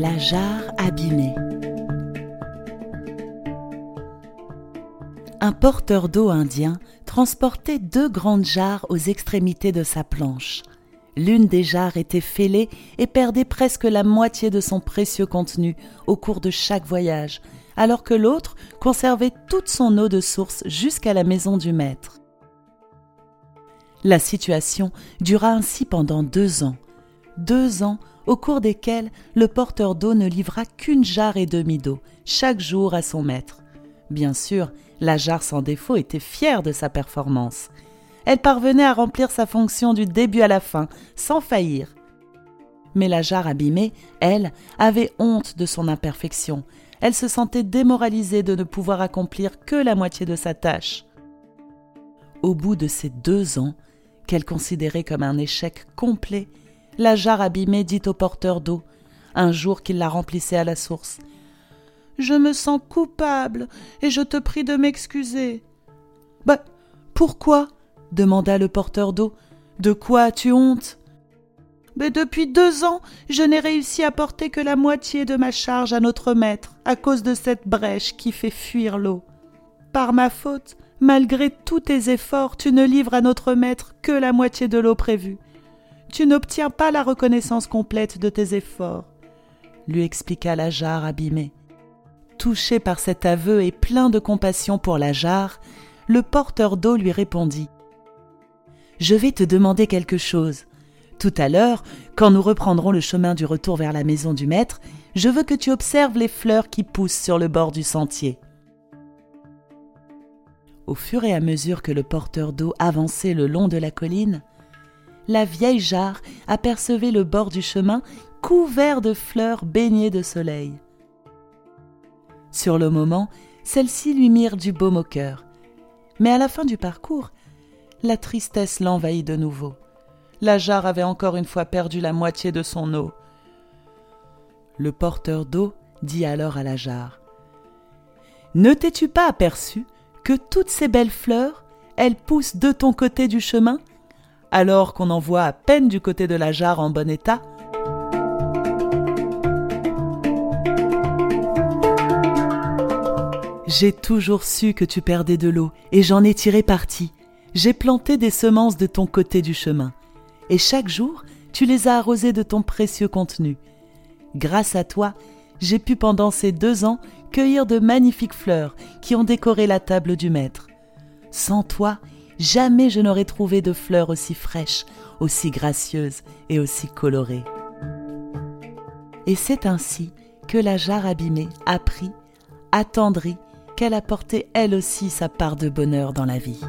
La jarre abîmée. Un porteur d'eau indien transportait deux grandes jarres aux extrémités de sa planche. L'une des jarres était fêlée et perdait presque la moitié de son précieux contenu au cours de chaque voyage, alors que l'autre conservait toute son eau de source jusqu'à la maison du maître. La situation dura ainsi pendant deux ans. Deux ans au cours desquels le porteur d'eau ne livra qu'une jarre et demie d'eau, chaque jour à son maître. Bien sûr, la jarre sans défaut était fière de sa performance. Elle parvenait à remplir sa fonction du début à la fin, sans faillir. Mais la jarre abîmée, elle, avait honte de son imperfection. Elle se sentait démoralisée de ne pouvoir accomplir que la moitié de sa tâche. Au bout de ces deux ans, qu'elle considérait comme un échec complet, la jarre abîmée dit au porteur d'eau, un jour qu'il la remplissait à la source. Je me sens coupable et je te prie de m'excuser. Bah, pourquoi? demanda le porteur d'eau. De quoi as-tu honte? Mais depuis deux ans, je n'ai réussi à porter que la moitié de ma charge à notre maître, à cause de cette brèche qui fait fuir l'eau. Par ma faute, malgré tous tes efforts, tu ne livres à notre maître que la moitié de l'eau prévue. Tu n'obtiens pas la reconnaissance complète de tes efforts, lui expliqua la jarre abîmée. Touché par cet aveu et plein de compassion pour la jarre, le porteur d'eau lui répondit Je vais te demander quelque chose. Tout à l'heure, quand nous reprendrons le chemin du retour vers la maison du maître, je veux que tu observes les fleurs qui poussent sur le bord du sentier. Au fur et à mesure que le porteur d'eau avançait le long de la colline, la vieille jarre apercevait le bord du chemin couvert de fleurs baignées de soleil. Sur le moment, celles-ci lui mirent du baume au cœur. Mais à la fin du parcours, la tristesse l'envahit de nouveau. La jarre avait encore une fois perdu la moitié de son eau. Le porteur d'eau dit alors à la jarre Ne t'es-tu pas aperçu que toutes ces belles fleurs, elles poussent de ton côté du chemin? Alors qu'on en voit à peine du côté de la jarre en bon état. J'ai toujours su que tu perdais de l'eau et j'en ai tiré parti. J'ai planté des semences de ton côté du chemin et chaque jour tu les as arrosées de ton précieux contenu. Grâce à toi, j'ai pu pendant ces deux ans cueillir de magnifiques fleurs qui ont décoré la table du maître. Sans toi, jamais je n'aurais trouvé de fleurs aussi fraîches, aussi gracieuses et aussi colorées. Et c'est ainsi que la jarre abîmée apprit, attendrit, qu'elle apportait elle aussi sa part de bonheur dans la vie.